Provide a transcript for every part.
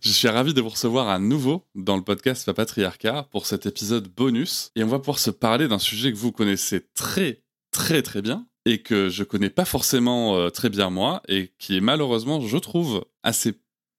Je suis ravi de vous recevoir à nouveau dans le podcast Papatriarcat pour cet épisode bonus. Et on va pouvoir se parler d'un sujet que vous connaissez très, très, très bien et que je connais pas forcément euh, très bien moi et qui est malheureusement, je trouve, assez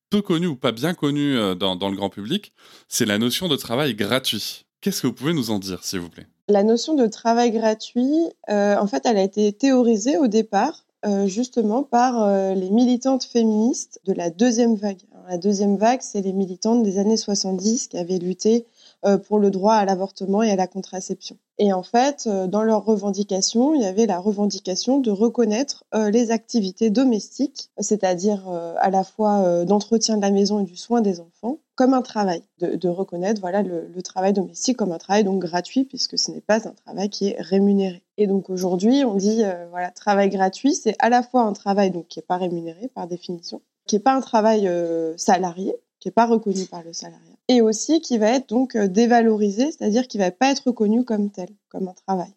peu connu ou pas bien connu euh, dans, le grand public. C'est la notion de travail gratuit. Qu'est-ce que vous pouvez nous en dire, s'il vous plaît? La notion de travail gratuit, euh, en fait, elle a été théorisée au départ justement par les militantes féministes de la deuxième vague. La deuxième vague, c'est les militantes des années 70 qui avaient lutté euh, pour le droit à l'avortement et à la contraception. Et en fait, euh, dans leurs revendications, il y avait la revendication de reconnaître euh, les activités domestiques, c'est-à-dire à la fois d'entretien de la maison et du soin des enfants, comme un travail, de, reconnaître voilà le, travail domestique comme un travail donc gratuit puisque ce n'est pas un travail qui est rémunéré. Et donc aujourd'hui, on dit voilà travail gratuit, c'est à la fois un travail qui est pas rémunéré par définition, qui n'est pas un travail euh, salarié, qui n'est pas reconnu par le salariat, et aussi qui va être donc euh, dévalorisé, c'est-à-dire qui va pas être reconnu comme tel, comme un travail,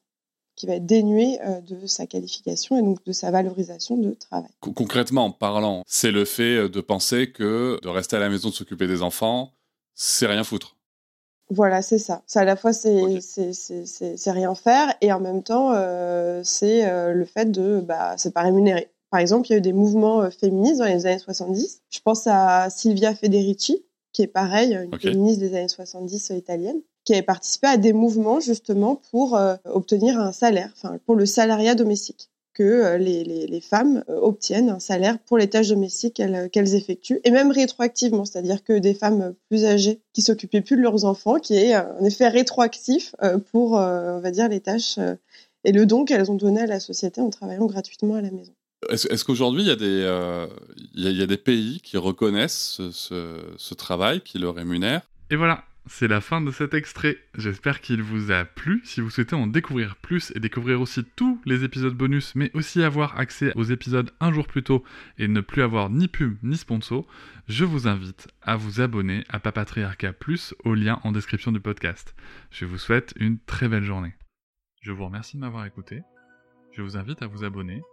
qui va être dénué euh, de sa qualification et donc de sa valorisation de travail. Concrètement parlant, c'est le fait de penser que de rester à la maison, de s'occuper des enfants, c'est rien foutre. Voilà, c'est ça. C'est à la fois c'est c'est rien faire et en même temps c'est le fait de bah c'est pas rémunéré. Par exemple, il y a eu des mouvements euh, féministes dans les années 70. Je pense à Silvia Federici, qui est pareil, une féministe des années 70 euh, italienne, qui avait participé à des mouvements justement pour euh, obtenir un salaire, enfin pour le salariat domestique, que les, femmes obtiennent un salaire pour les tâches domestiques qu'elles effectuent, et même rétroactivement, c'est-à-dire que des femmes plus âgées qui s'occupaient plus de leurs enfants, qui est un effet rétroactif pour, on va dire, les tâches et le don qu'elles ont donné à la société en travaillant gratuitement à la maison. Est-ce qu'aujourd'hui, il, euh, y, a des pays qui reconnaissent ce, travail, qui le rémunèrent? Et voilà, c'est la fin de cet extrait. J'espère qu'il vous a plu. Si vous souhaitez en découvrir plus et découvrir aussi tous les épisodes bonus, mais aussi avoir accès aux épisodes un jour plus tôt et ne plus avoir ni pub ni sponsor, je vous invite à vous abonner à Papatriarca Plus au lien en description du podcast. Je vous souhaite une très belle journée. Je vous remercie de m'avoir écouté. Je vous invite à vous abonner